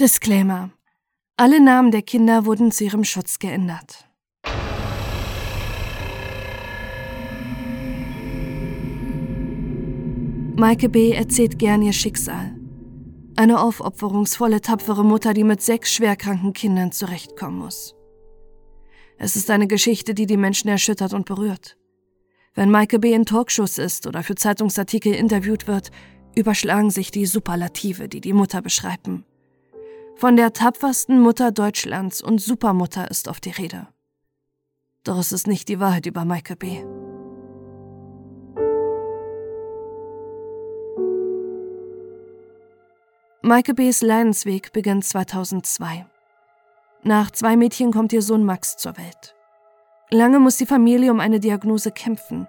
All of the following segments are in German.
Disclaimer. Alle Namen der Kinder wurden zu ihrem Schutz geändert. Maike B. erzählt gern ihr Schicksal. Eine aufopferungsvolle, tapfere Mutter, die mit sechs schwerkranken Kindern zurechtkommen muss. Es ist eine Geschichte, die die Menschen erschüttert und berührt. Wenn Maike B. in Talkshows ist oder für Zeitungsartikel interviewt wird, überschlagen sich die Superlative, die die Mutter beschreiben. Von der tapfersten Mutter Deutschlands und Supermutter ist oft die Rede. Doch es ist nicht die Wahrheit über Maike B. Maike B.'s Leidensweg beginnt 2002. Nach zwei Mädchen kommt ihr Sohn Max zur Welt. Lange muss die Familie um eine Diagnose kämpfen,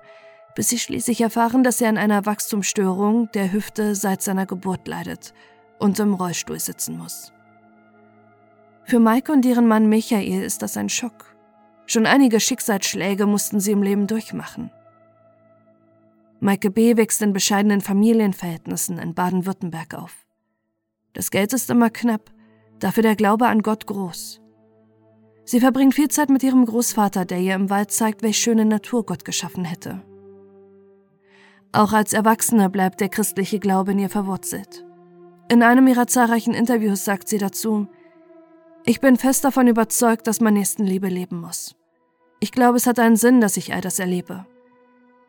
bis sie schließlich erfahren, dass er an einer Wachstumsstörung der Hüfte seit seiner Geburt leidet und im Rollstuhl sitzen muss. Für Maike und ihren Mann Michael ist das ein Schock. Schon einige Schicksalsschläge mussten sie im Leben durchmachen. Maike B. wächst in bescheidenen Familienverhältnissen in Baden-Württemberg auf. Das Geld ist immer knapp, dafür der Glaube an Gott groß. Sie verbringt viel Zeit mit ihrem Großvater, der ihr im Wald zeigt, welche schöne Natur Gott geschaffen hätte. Auch als Erwachsene bleibt der christliche Glaube in ihr verwurzelt. In einem ihrer zahlreichen Interviews sagt sie dazu, ich bin fest davon überzeugt, dass man Nächstenliebe leben muss. Ich glaube, es hat einen Sinn, dass ich all das erlebe.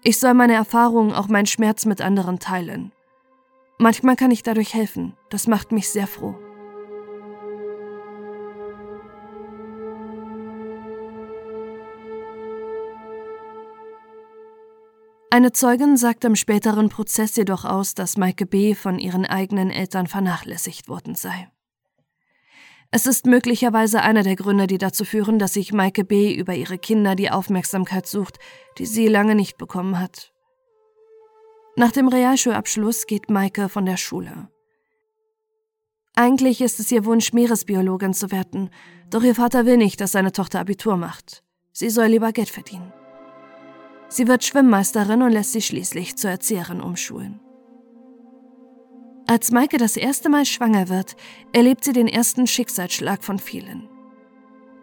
Ich soll meine Erfahrungen, auch meinen Schmerz mit anderen teilen. Manchmal kann ich dadurch helfen. Das macht mich sehr froh. Eine Zeugin sagt im späteren Prozess jedoch aus, dass Maike B. von ihren eigenen Eltern vernachlässigt worden sei. Es ist möglicherweise einer der Gründe, die dazu führen, dass sich Maike B. über ihre Kinder die Aufmerksamkeit sucht, die sie lange nicht bekommen hat. Nach dem Realschulabschluss geht Maike von der Schule. Eigentlich ist es ihr Wunsch, Meeresbiologin zu werden, doch ihr Vater will nicht, dass seine Tochter Abitur macht. Sie soll lieber Geld verdienen. Sie wird Schwimmmeisterin und lässt sich schließlich zur Erzieherin umschulen. Als Maike das erste Mal schwanger wird, erlebt sie den ersten Schicksalsschlag von vielen.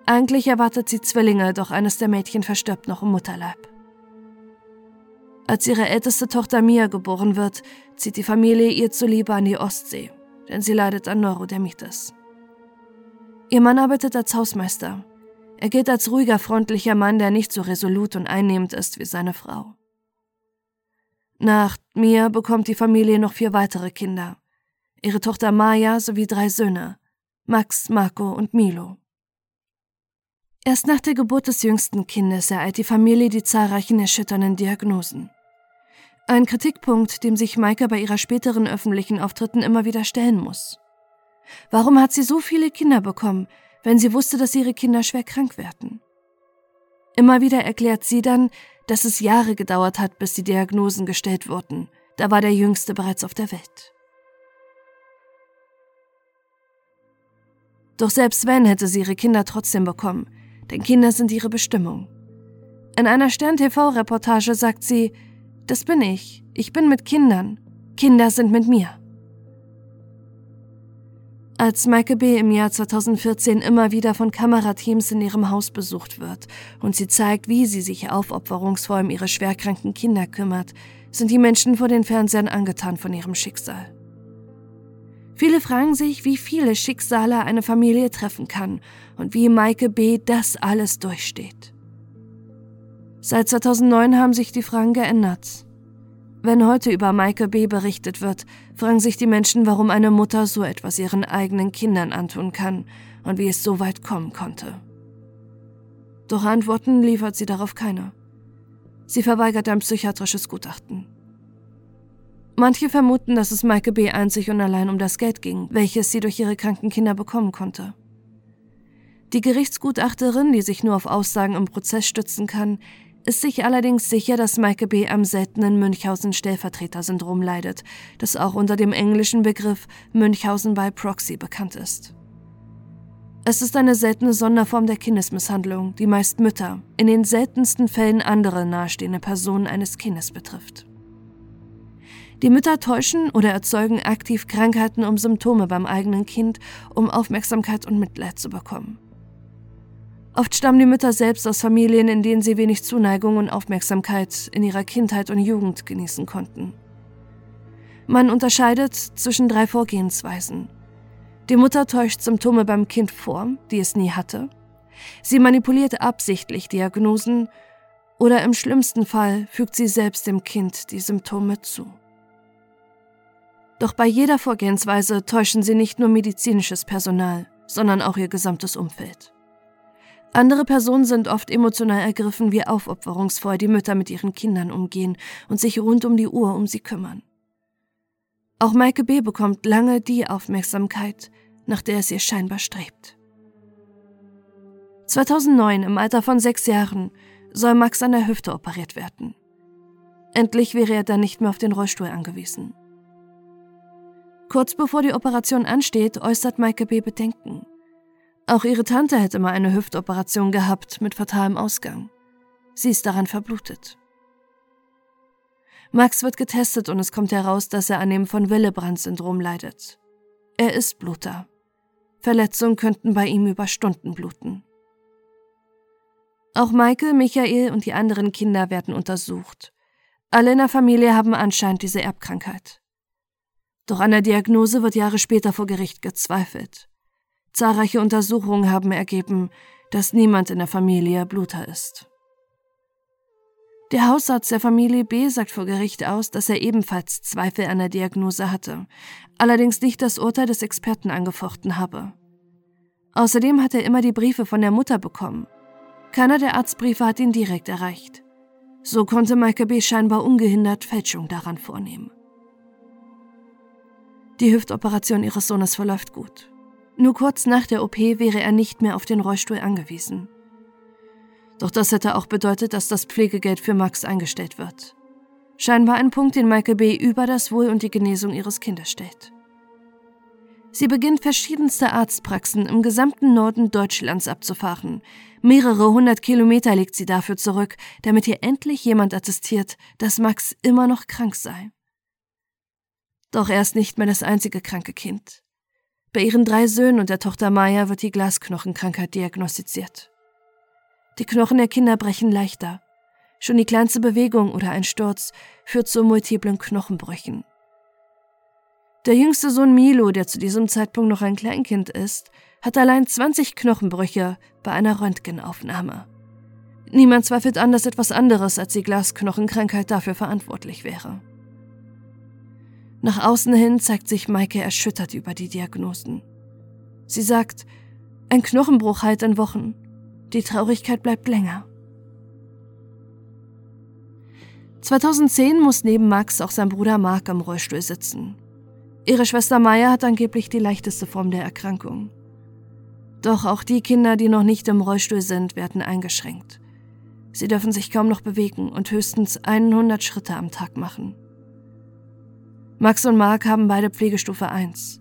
Eigentlich erwartet sie Zwillinge, doch eines der Mädchen verstirbt noch im Mutterleib. Als ihre älteste Tochter Mia geboren wird, zieht die Familie ihr zuliebe an die Ostsee, denn sie leidet an Neurodermitis. Ihr Mann arbeitet als Hausmeister. Er gilt als ruhiger, freundlicher Mann, der nicht so resolut und einnehmend ist wie seine Frau. Nach Mia bekommt die Familie noch vier weitere Kinder. Ihre Tochter Maya sowie drei Söhne, Max, Marco und Milo. Erst nach der Geburt des jüngsten Kindes ereilt die Familie die zahlreichen erschütternden Diagnosen. Ein Kritikpunkt, dem sich Maike bei ihrer späteren öffentlichen Auftritten immer wieder stellen muss. Warum hat sie so viele Kinder bekommen, wenn sie wusste, dass ihre Kinder schwer krank werden? Immer wieder erklärt sie dann, dass es Jahre gedauert hat, bis die Diagnosen gestellt wurden. Da war der Jüngste bereits auf der Welt. Doch selbst wenn, hätte sie ihre Kinder trotzdem bekommen, denn Kinder sind ihre Bestimmung. In einer Stern-TV-Reportage sagt sie, das bin ich, ich bin mit Kindern, Kinder sind mit mir. Als Maike B. im Jahr 2014 immer wieder von Kamerateams in ihrem Haus besucht wird und sie zeigt, wie sie sich aufopferungsvoll um ihre schwerkranken Kinder kümmert, sind die Menschen vor den Fernsehern angetan von ihrem Schicksal. Viele fragen sich, wie viele Schicksale eine Familie treffen kann und wie Maike B. das alles durchsteht. Seit 2009 haben sich die Fragen geändert. Wenn heute über Maike B. berichtet wird, fragen sich die Menschen, warum eine Mutter so etwas ihren eigenen Kindern antun kann und wie es so weit kommen konnte. Doch Antworten liefert sie darauf keine. Sie verweigert ein psychiatrisches Gutachten. Manche vermuten, dass es Maike B. einzig und allein um das Geld ging, welches sie durch ihre kranken Kinder bekommen konnte. Die Gerichtsgutachterin, die sich nur auf Aussagen im Prozess stützen kann, ist sich allerdings sicher, dass Maike B. am seltenen Münchhausen-Stellvertreter-Syndrom leidet, das auch unter dem englischen Begriff Münchhausen by Proxy bekannt ist. Es ist eine seltene Sonderform der Kindesmisshandlung, die meist Mütter, in den seltensten Fällen andere nahestehende Personen eines Kindes betrifft. Die Mütter täuschen oder erzeugen aktiv Krankheiten um Symptome beim eigenen Kind, um Aufmerksamkeit und Mitleid zu bekommen. Oft stammen die Mütter selbst aus Familien, in denen sie wenig Zuneigung und Aufmerksamkeit in ihrer Kindheit und Jugend genießen konnten. Man unterscheidet zwischen drei Vorgehensweisen. Die Mutter täuscht Symptome beim Kind vor, die es nie hatte. Sie manipuliert absichtlich Diagnosen oder im schlimmsten Fall fügt sie selbst dem Kind die Symptome zu. Doch bei jeder Vorgehensweise täuschen sie nicht nur medizinisches Personal, sondern auch ihr gesamtes Umfeld. Andere Personen sind oft emotional ergriffen, wie aufopferungsvoll die Mütter mit ihren Kindern umgehen und sich rund um die Uhr um sie kümmern. Auch Maike B. bekommt lange die Aufmerksamkeit, nach der es ihr scheinbar strebt. 2009, im Alter von sechs Jahren, soll Max an der Hüfte operiert werden. Endlich wäre er dann nicht mehr auf den Rollstuhl angewiesen. Kurz bevor die Operation ansteht, äußert Maike B. Bedenken. Auch ihre Tante hätte mal eine Hüftoperation gehabt mit fatalem Ausgang. Sie ist daran verblutet. Max wird getestet und es kommt heraus, dass er an dem von Willebrand-Syndrom leidet. Er ist Bluter. Verletzungen könnten bei ihm über Stunden bluten. Auch Michael, Michael und die anderen Kinder werden untersucht. Alle in der Familie haben anscheinend diese Erbkrankheit. Doch an der Diagnose wird Jahre später vor Gericht gezweifelt. Zahlreiche Untersuchungen haben ergeben, dass niemand in der Familie Bluter ist. Der Hausarzt der Familie B sagt vor Gericht aus, dass er ebenfalls Zweifel an der Diagnose hatte, allerdings nicht das Urteil des Experten angefochten habe. Außerdem hat er immer die Briefe von der Mutter bekommen. Keiner der Arztbriefe hat ihn direkt erreicht. So konnte Michael B. scheinbar ungehindert Fälschung daran vornehmen. Die Hüftoperation ihres Sohnes verläuft gut. Nur kurz nach der OP wäre er nicht mehr auf den Rollstuhl angewiesen. Doch das hätte auch bedeutet, dass das Pflegegeld für Max eingestellt wird. Scheinbar ein Punkt, den Michael B. über das Wohl und die Genesung ihres Kindes stellt. Sie beginnt verschiedenste Arztpraxen im gesamten Norden Deutschlands abzufahren. Mehrere hundert Kilometer legt sie dafür zurück, damit ihr endlich jemand attestiert, dass Max immer noch krank sei. Doch er ist nicht mehr das einzige kranke Kind. Bei ihren drei Söhnen und der Tochter Maya wird die Glasknochenkrankheit diagnostiziert. Die Knochen der Kinder brechen leichter. Schon die kleinste Bewegung oder ein Sturz führt zu multiplen Knochenbrüchen. Der jüngste Sohn Milo, der zu diesem Zeitpunkt noch ein Kleinkind ist, hat allein 20 Knochenbrüche bei einer Röntgenaufnahme. Niemand zweifelt an, dass etwas anderes als die Glasknochenkrankheit dafür verantwortlich wäre. Nach außen hin zeigt sich Maike erschüttert über die Diagnosen. Sie sagt, ein Knochenbruch heilt in Wochen. Die Traurigkeit bleibt länger. 2010 muss neben Max auch sein Bruder Mark am Rollstuhl sitzen. Ihre Schwester Maya hat angeblich die leichteste Form der Erkrankung. Doch auch die Kinder, die noch nicht im Rollstuhl sind, werden eingeschränkt. Sie dürfen sich kaum noch bewegen und höchstens 100 Schritte am Tag machen. Max und Mark haben beide Pflegestufe 1.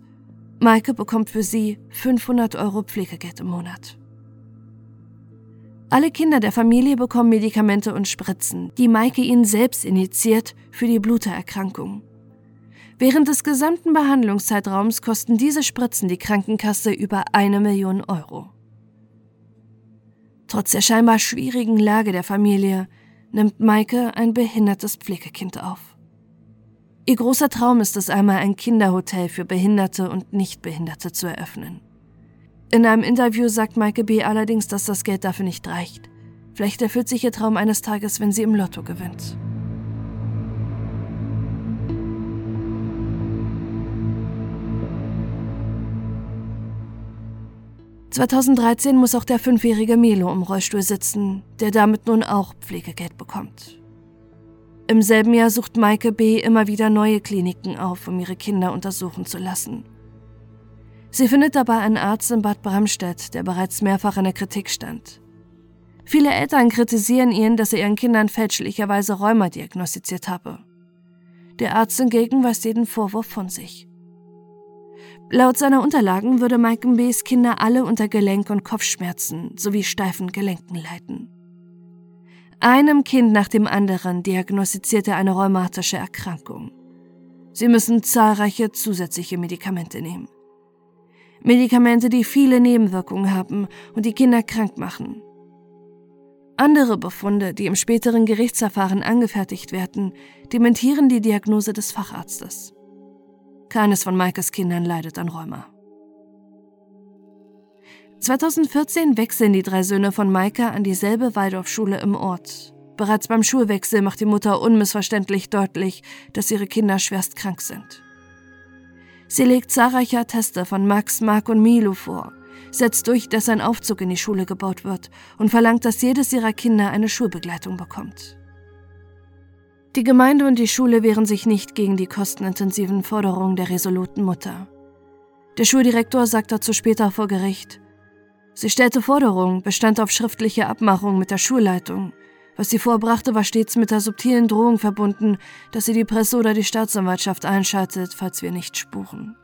Maike bekommt für sie 500 Euro Pflegegeld im Monat. Alle Kinder der Familie bekommen Medikamente und Spritzen, die Maike ihnen selbst initiiert für die Blutererkrankung. Während des gesamten Behandlungszeitraums kosten diese Spritzen die Krankenkasse über eine Million Euro. Trotz der scheinbar schwierigen Lage der Familie nimmt Maike ein behindertes Pflegekind auf. Ihr großer Traum ist es einmal, ein Kinderhotel für Behinderte und Nichtbehinderte zu eröffnen. In einem Interview sagt Maike B. allerdings, dass das Geld dafür nicht reicht. Vielleicht erfüllt sich ihr Traum eines Tages, wenn sie im Lotto gewinnt. ...2013 muss auch der fünfjährige Milo im Rollstuhl sitzen, der damit nun auch Pflegegeld bekommt. Im selben Jahr sucht Maike B. immer wieder neue Kliniken auf, um ihre Kinder untersuchen zu lassen. Sie findet dabei einen Arzt in Bad Bramstedt, der bereits mehrfach in der Kritik stand. Viele Eltern kritisieren ihn, dass er ihren Kindern fälschlicherweise Rheuma diagnostiziert habe. Der Arzt hingegen weist jeden Vorwurf von sich. Laut seiner Unterlagen würde Maike B.s Kinder alle unter Gelenk- und Kopfschmerzen sowie steifen Gelenken leiden. Einem Kind nach dem anderen diagnostizierte eine rheumatische Erkrankung. Sie müssen zahlreiche zusätzliche Medikamente nehmen. Medikamente, die viele Nebenwirkungen haben und die Kinder krank machen. Andere Befunde, die im späteren Gerichtsverfahren angefertigt werden, dementieren die Diagnose des Facharztes. Keines von Maikes Kindern leidet an Rheuma. 2014 wechseln die drei Söhne von Maike an dieselbe Waldorfschule im Ort. Bereits beim Schulwechsel macht die Mutter unmissverständlich deutlich, dass ihre Kinder schwerst krank sind. Sie legt zahlreiche Atteste von Max, Mark und Milo vor, setzt durch, dass ein Aufzug in die Schule gebaut wird und verlangt, dass jedes ihrer Kinder eine Schulbegleitung bekommt. Die Gemeinde und die Schule wehren sich nicht gegen die kostenintensiven Forderungen der resoluten Mutter. Der Schuldirektor sagt dazu später vor Gericht, Sie stellte Forderungen, bestand auf schriftliche Abmachung mit der Schulleitung. Was sie vorbrachte, war stets mit der subtilen Drohung verbunden, dass sie die Presse oder die Staatsanwaltschaft einschaltet, falls wir nicht spuren.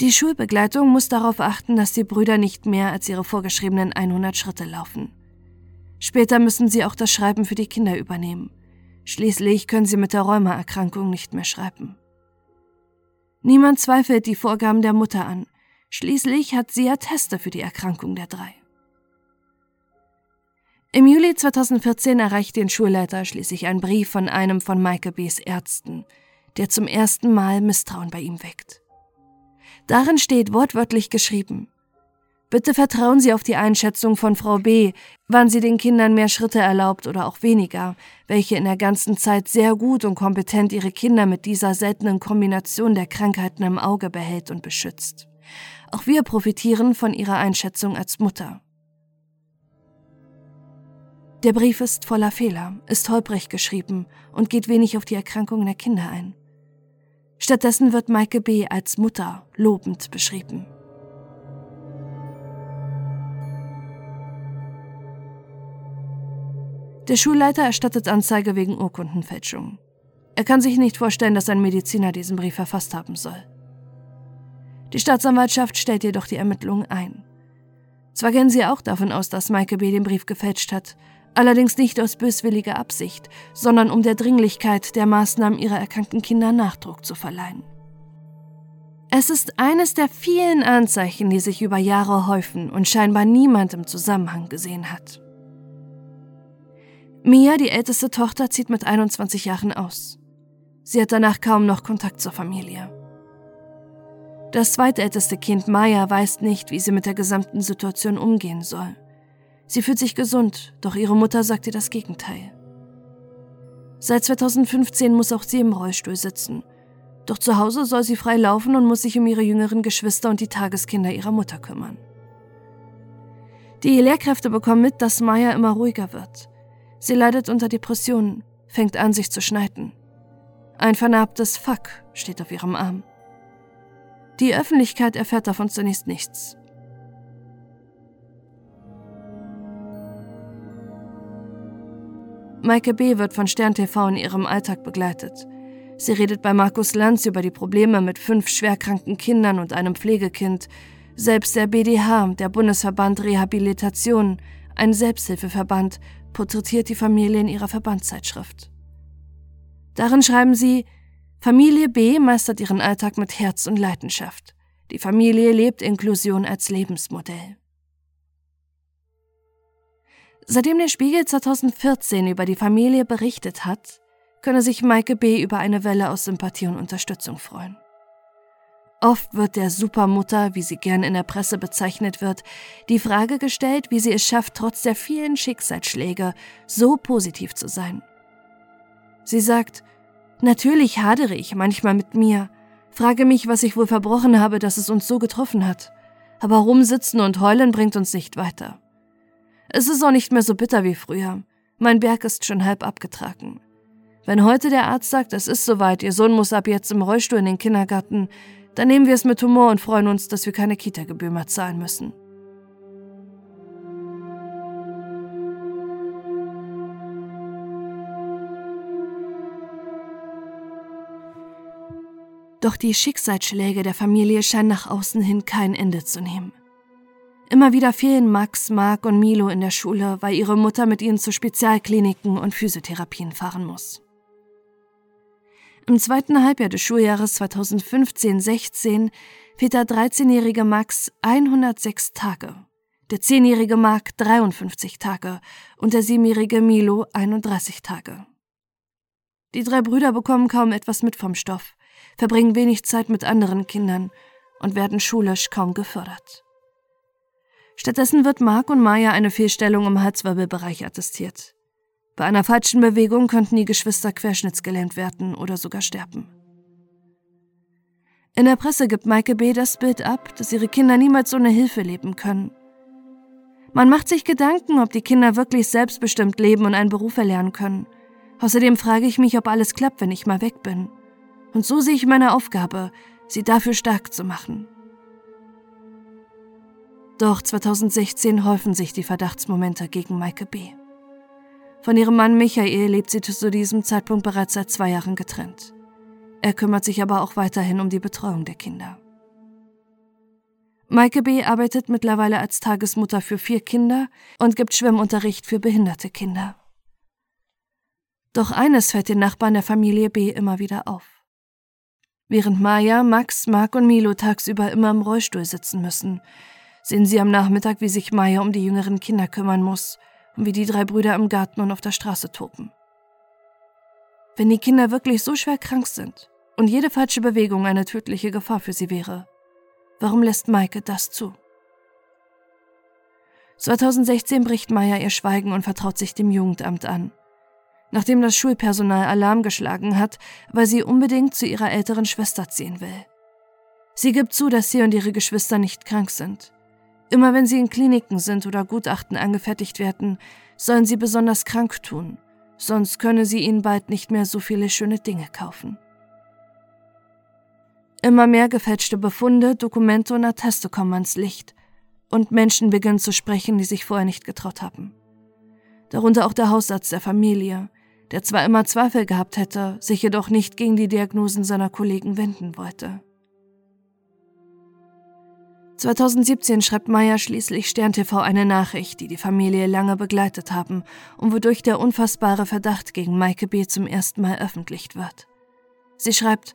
Die Schulbegleitung muss darauf achten, dass die Brüder nicht mehr als ihre vorgeschriebenen 100 Schritte laufen. Später müssen sie auch das Schreiben für die Kinder übernehmen. Schließlich können sie mit der Rheumaerkrankung nicht mehr schreiben. Niemand zweifelt die Vorgaben der Mutter an. Schließlich hat sie Atteste für die Erkrankung der drei. Im Juli 2014 erreicht den Schulleiter schließlich ein Brief von einem von Michael B.'s Ärzten, der zum ersten Mal Misstrauen bei ihm weckt. Darin steht wortwörtlich geschrieben, Bitte vertrauen Sie auf die Einschätzung von Frau B., wann sie den Kindern mehr Schritte erlaubt oder auch weniger, welche in der ganzen Zeit sehr gut und kompetent ihre Kinder mit dieser seltenen Kombination der Krankheiten im Auge behält und beschützt. Auch wir profitieren von ihrer Einschätzung als Mutter. Der Brief ist voller Fehler, ist holprig geschrieben und geht wenig auf die Erkrankungen der Kinder ein. Stattdessen wird Maike B. als Mutter lobend beschrieben. Der Schulleiter erstattet Anzeige wegen Urkundenfälschung. Er kann sich nicht vorstellen, dass ein Mediziner diesen Brief verfasst haben soll. Die Staatsanwaltschaft stellt jedoch die Ermittlungen ein. Zwar gehen sie auch davon aus, dass Maike B. den Brief gefälscht hat, allerdings nicht aus böswilliger Absicht, sondern um der Dringlichkeit der Maßnahmen ihrer erkrankten Kinder Nachdruck zu verleihen. Es ist eines der vielen Anzeichen, die sich über Jahre häufen und scheinbar niemand im Zusammenhang gesehen hat. Mia, die älteste Tochter, zieht mit 21 Jahren aus. Sie hat danach kaum noch Kontakt zur Familie. Das zweitälteste Kind Maya weiß nicht, wie sie mit der gesamten Situation umgehen soll. Sie fühlt sich gesund, doch ihre Mutter sagt ihr das Gegenteil. Seit 2015 muss auch sie im Rollstuhl sitzen. Doch zu Hause soll sie frei laufen und muss sich um ihre jüngeren Geschwister und die Tageskinder ihrer Mutter kümmern. Die Lehrkräfte bekommen mit, dass Maya immer ruhiger wird. Sie leidet unter Depressionen, fängt an, sich zu schneiden. Ein vernarbtes Fuck steht auf ihrem Arm. Die Öffentlichkeit erfährt davon zunächst nichts. Maike B. wird von Stern TV in ihrem Alltag begleitet. Sie redet bei Markus Lanz über die Probleme mit fünf schwerkranken Kindern und einem Pflegekind. Selbst der BDH, der Bundesverband Rehabilitation, ein Selbsthilfeverband, porträtiert die Familie in ihrer Verbandszeitschrift. Darin schreiben sie, Familie B meistert ihren Alltag mit Herz und Leidenschaft. Die Familie lebt Inklusion als Lebensmodell. Seitdem der Spiegel 2014 über die Familie berichtet hat, könne sich Maike B. über eine Welle aus Sympathie und Unterstützung freuen. Oft wird der Supermutter, wie sie gern in der Presse bezeichnet wird, die Frage gestellt, wie sie es schafft, trotz der vielen Schicksalsschläge so positiv zu sein. Sie sagt, Natürlich hadere ich manchmal mit mir, frage mich, was ich wohl verbrochen habe, dass es uns so getroffen hat. Aber rumsitzen und heulen bringt uns nicht weiter. Es ist auch nicht mehr so bitter wie früher. Mein Berg ist schon halb abgetragen. Wenn heute der Arzt sagt, es ist soweit, Ihr Sohn muss ab jetzt im Rollstuhl in den Kindergarten, dann nehmen wir es mit Humor und freuen uns, dass wir keine Kita-Gebühr mehr zahlen müssen. Doch die Schicksalsschläge der Familie scheinen nach außen hin kein Ende zu nehmen. Immer wieder fehlen Max, Mark und Milo in der Schule, weil ihre Mutter mit ihnen zu Spezialkliniken und Physiotherapien fahren muss. Im zweiten Halbjahr des Schuljahres 2015-16 fehlt der 13-jährige Max 106 Tage, der 10-jährige Mark 53 Tage und der 7-jährige Milo 31 Tage. Die drei Brüder bekommen kaum etwas mit vom Stoff, verbringen wenig Zeit mit anderen Kindern und werden schulisch kaum gefördert. Stattdessen wird Mark und Maya eine Fehlstellung im Halswirbelbereich attestiert. Bei einer falschen Bewegung könnten die Geschwister querschnittsgelähmt werden oder sogar sterben. In der Presse gibt Maike B. das Bild ab, dass ihre Kinder niemals ohne Hilfe leben können. Man macht sich Gedanken, ob die Kinder wirklich selbstbestimmt leben und einen Beruf erlernen können. Außerdem frage ich mich, ob alles klappt, wenn ich mal weg bin. Und so sehe ich meine Aufgabe, sie dafür stark zu machen. Doch 2016 häufen sich die Verdachtsmomente gegen Maike B. Von ihrem Mann Michael lebt sie zu diesem Zeitpunkt bereits seit zwei Jahren getrennt. Er kümmert sich aber auch weiterhin um die Betreuung der Kinder. Maike B. arbeitet mittlerweile als Tagesmutter für vier Kinder und gibt Schwimmunterricht für behinderte Kinder. Doch eines fällt den Nachbarn der Familie B. immer wieder auf. Während Maya, Max, Mark und Milo tagsüber immer im Rollstuhl sitzen müssen, sehen sie am Nachmittag, wie sich Maya um die jüngeren Kinder kümmern muss und wie die drei Brüder im Garten und auf der Straße toben. Wenn die Kinder wirklich so schwer krank sind und jede falsche Bewegung eine tödliche Gefahr für sie wäre, warum lässt Maike das zu? 2016 bricht Maya ihr Schweigen und vertraut sich dem Jugendamt an. Nachdem das Schulpersonal Alarm geschlagen hat, weil sie unbedingt zu ihrer älteren Schwester ziehen will. Sie gibt zu, dass sie und ihre Geschwister nicht krank sind. Immer wenn sie in Kliniken sind oder Gutachten angefertigt werden, sollen sie besonders krank tun, sonst könne sie ihnen bald nicht mehr so viele schöne Dinge kaufen. Immer mehr gefälschte Befunde, Dokumente und Atteste kommen ans Licht und Menschen beginnen zu sprechen, die sich vorher nicht getraut haben. Darunter auch der Hausarzt der Familie, der zwar immer Zweifel gehabt hätte, sich jedoch nicht gegen die Diagnosen seiner Kollegen wenden wollte. 2017 schreibt Maya schließlich Stern TV eine Nachricht, die die Familie lange begleitet haben und wodurch der unfassbare Verdacht gegen Maike B. zum ersten Mal öffentlich wird. Sie schreibt,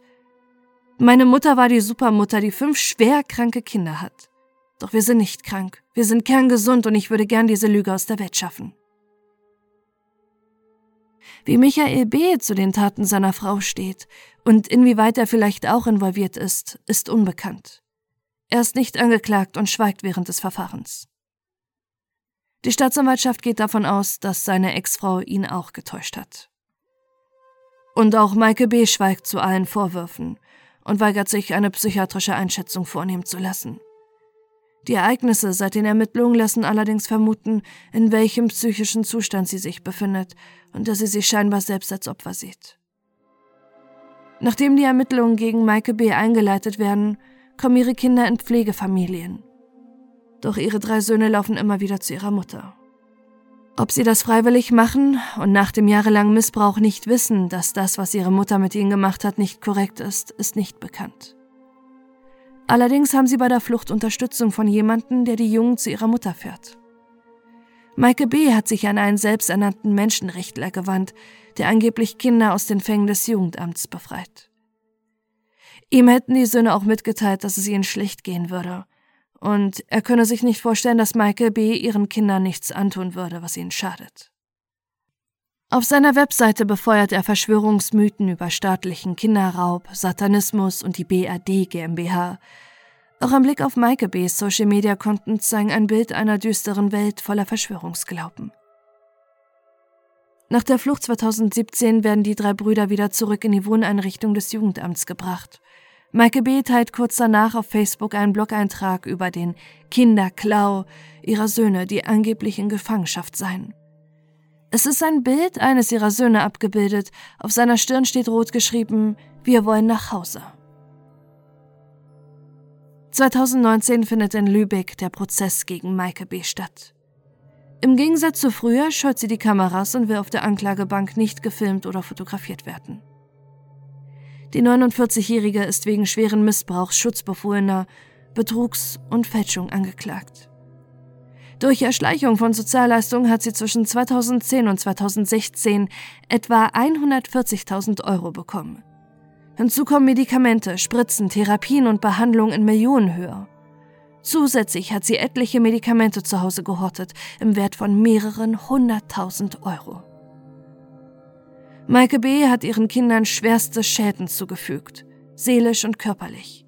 meine Mutter war die Supermutter, die fünf schwer kranke Kinder hat. Doch wir sind nicht krank, wir sind kerngesund und ich würde gern diese Lüge aus der Welt schaffen. Wie Michael B. zu den Taten seiner Frau steht und inwieweit er vielleicht auch involviert ist, ist unbekannt. Er ist nicht angeklagt und schweigt während des Verfahrens. Die Staatsanwaltschaft geht davon aus, dass seine Ex-Frau ihn auch getäuscht hat. Und auch Maike B. schweigt zu allen Vorwürfen und weigert sich, eine psychiatrische Einschätzung vornehmen zu lassen. Die Ereignisse seit den Ermittlungen lassen allerdings vermuten, in welchem psychischen Zustand sie sich befindet und dass sie sich scheinbar selbst als Opfer sieht. Nachdem die Ermittlungen gegen Maike B. eingeleitet werden, kommen ihre Kinder in Pflegefamilien. Doch ihre drei Söhne laufen immer wieder zu ihrer Mutter. Ob sie das freiwillig machen und nach dem jahrelangen Missbrauch nicht wissen, dass das, was ihre Mutter mit ihnen gemacht hat, nicht korrekt ist, ist nicht bekannt. Allerdings haben sie bei der Flucht Unterstützung von jemandem, der die Jungen zu ihrer Mutter fährt. Maike B. hat sich an einen selbsternannten Menschenrechtler gewandt, der angeblich Kinder aus den Fängen des Jugendamts befreit. Ihm hätten die Söhne auch mitgeteilt, dass es ihnen schlecht gehen würde. Und er könne sich nicht vorstellen, dass Michael B. ihren Kindern nichts antun würde, was ihnen schadet. Auf seiner Webseite befeuert er Verschwörungsmythen über staatlichen Kinderraub, Satanismus und die BRD GmbH. Auch ein Blick auf Maike B.s Social Media Konten zeigen ein Bild einer düsteren Welt voller Verschwörungsglauben. Nach der Flucht 2017 werden die drei Brüder wieder zurück in die Wohneinrichtung des Jugendamts gebracht. Maike B. teilt kurz danach auf Facebook einen Blog-Eintrag über den Kinderklau ihrer Söhne, die angeblich in Gefangenschaft seien. Es ist ein Bild eines ihrer Söhne abgebildet, auf seiner Stirn steht rot geschrieben, wir wollen nach Hause. 2019 findet in Lübeck der Prozess gegen Maike B. statt. Im Gegensatz zu früher scheut sie die Kameras und will auf der Anklagebank nicht gefilmt oder fotografiert werden. Die 49-Jährige ist wegen schweren Missbrauchs Schutzbefohlener, Betrugs und Fälschung angeklagt. Durch Erschleichung von Sozialleistungen hat sie zwischen 2010 und 2016 etwa 140.000 Euro bekommen. Hinzu kommen Medikamente, Spritzen, Therapien und Behandlungen in Millionenhöhe. Zusätzlich hat sie etliche Medikamente zu Hause gehortet, im Wert von mehreren hunderttausend Euro. Maike B. hat ihren Kindern schwerste Schäden zugefügt, seelisch und körperlich.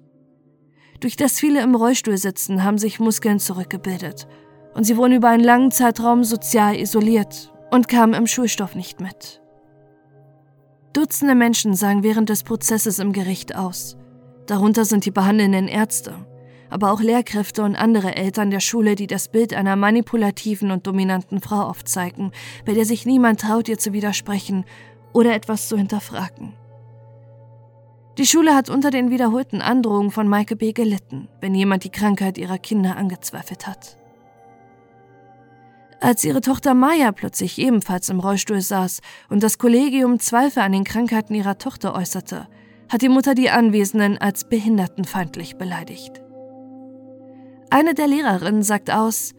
Durch das viele im Rollstuhl sitzen, haben sich Muskeln zurückgebildet und sie wurden über einen langen Zeitraum sozial isoliert und kamen im Schulstoff nicht mit. Dutzende Menschen sagen während des Prozesses im Gericht aus. Darunter sind die behandelnden Ärzte, aber auch Lehrkräfte und andere Eltern der Schule, die das Bild einer manipulativen und dominanten Frau aufzeigen, bei der sich niemand traut, ihr zu widersprechen oder etwas zu hinterfragen. Die Schule hat unter den wiederholten Androhungen von Maike B. gelitten, wenn jemand die Krankheit ihrer Kinder angezweifelt hat. Als ihre Tochter Maya plötzlich ebenfalls im Rollstuhl saß und das Kollegium Zweifel an den Krankheiten ihrer Tochter äußerte, hat die Mutter die Anwesenden als behindertenfeindlich beleidigt. Eine der Lehrerinnen sagt aus,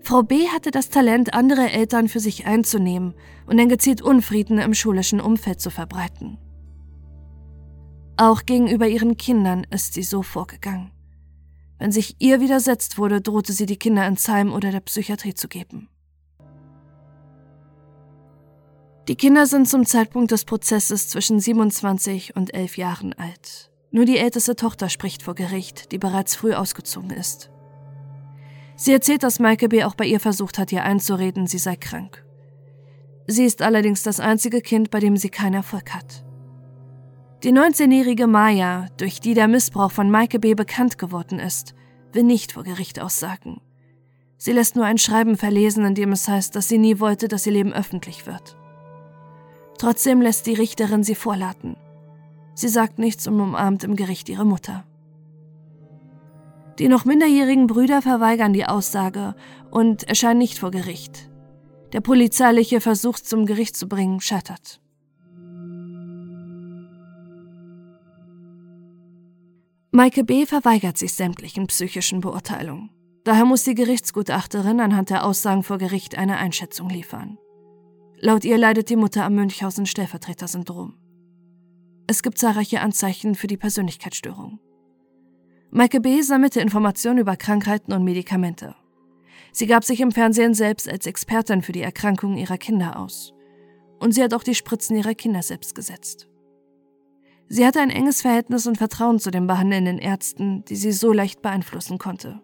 Frau B. hatte das Talent, andere Eltern für sich einzunehmen und dann gezielt Unfrieden im schulischen Umfeld zu verbreiten. Auch gegenüber ihren Kindern ist sie so vorgegangen. Wenn sich ihr widersetzt wurde, drohte sie die Kinder ins Heim oder der Psychiatrie zu geben. Die Kinder sind zum Zeitpunkt des Prozesses zwischen 27 und 11 Jahren alt. Nur die älteste Tochter spricht vor Gericht, die bereits früh ausgezogen ist. Sie erzählt, dass Maike B. auch bei ihr versucht hat, ihr einzureden, sie sei krank. Sie ist allerdings das einzige Kind, bei dem sie keinen Erfolg hat. Die 19-jährige Maya, durch die der Missbrauch von Maike B. bekannt geworden ist, will nicht vor Gericht aussagen. Sie lässt nur ein Schreiben verlesen, in dem es heißt, dass sie nie wollte, dass ihr Leben öffentlich wird. Trotzdem lässt die Richterin sie vorladen. Sie sagt nichts und umarmt im Gericht ihre Mutter. Die noch minderjährigen Brüder verweigern die Aussage und erscheinen nicht vor Gericht. Der polizeiliche Versuch zum Gericht zu bringen scheitert. Maike B. verweigert sich sämtlichen psychischen Beurteilungen. Daher muss die Gerichtsgutachterin anhand der Aussagen vor Gericht eine Einschätzung liefern. Laut ihr leidet die Mutter am Münchhausen-Stellvertreter-Syndrom. Es gibt zahlreiche Anzeichen für die Persönlichkeitsstörung. Maike B. sammelte Informationen über Krankheiten und Medikamente. Sie gab sich im Fernsehen selbst als Expertin für die Erkrankungen ihrer Kinder aus. Und sie hat auch die Spritzen ihrer Kinder selbst gesetzt. Sie hatte ein enges Verhältnis und Vertrauen zu den behandelnden Ärzten, die sie so leicht beeinflussen konnte.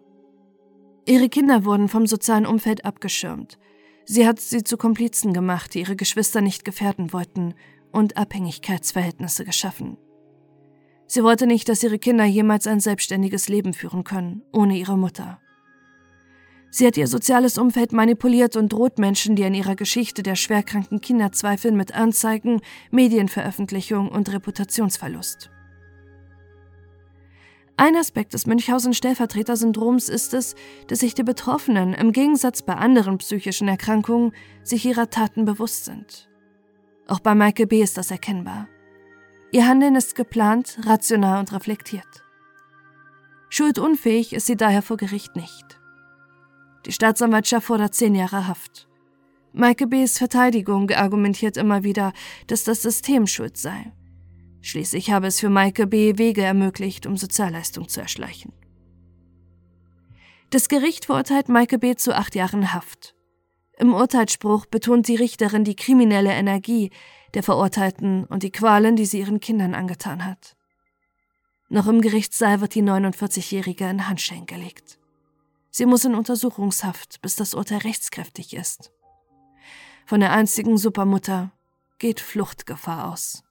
Ihre Kinder wurden vom sozialen Umfeld abgeschirmt. Sie hat sie zu Komplizen gemacht, die ihre Geschwister nicht gefährden wollten, und Abhängigkeitsverhältnisse geschaffen. Sie wollte nicht, dass ihre Kinder jemals ein selbstständiges Leben führen können, ohne ihre Mutter. Sie hat ihr soziales Umfeld manipuliert und droht Menschen, die an ihrer Geschichte der schwerkranken Kinder zweifeln, mit Anzeigen, Medienveröffentlichung und Reputationsverlust. Ein Aspekt des Münchhausen-Stellvertreter-Syndroms ist es, dass sich die Betroffenen im Gegensatz bei anderen psychischen Erkrankungen sich ihrer Taten bewusst sind. Auch bei Michael B. ist das erkennbar. Ihr Handeln ist geplant, rational und reflektiert. Schuldunfähig ist sie daher vor Gericht nicht. Die Staatsanwaltschaft fordert zehn Jahre Haft. Maike B.s Verteidigung argumentiert immer wieder, dass das System schuld sei. Schließlich habe es für Maike B. Wege ermöglicht, um Sozialleistung zu erschleichen. Das Gericht verurteilt Maike B. zu acht Jahren Haft. Im Urteilsspruch betont die Richterin die kriminelle Energie, der Verurteilten und die Qualen, die sie ihren Kindern angetan hat. Noch im Gerichtssaal wird die 49-Jährige in Handschellen gelegt. Sie muss in Untersuchungshaft, bis das Urteil rechtskräftig ist. Von der einzigen Supermutter geht Fluchtgefahr aus.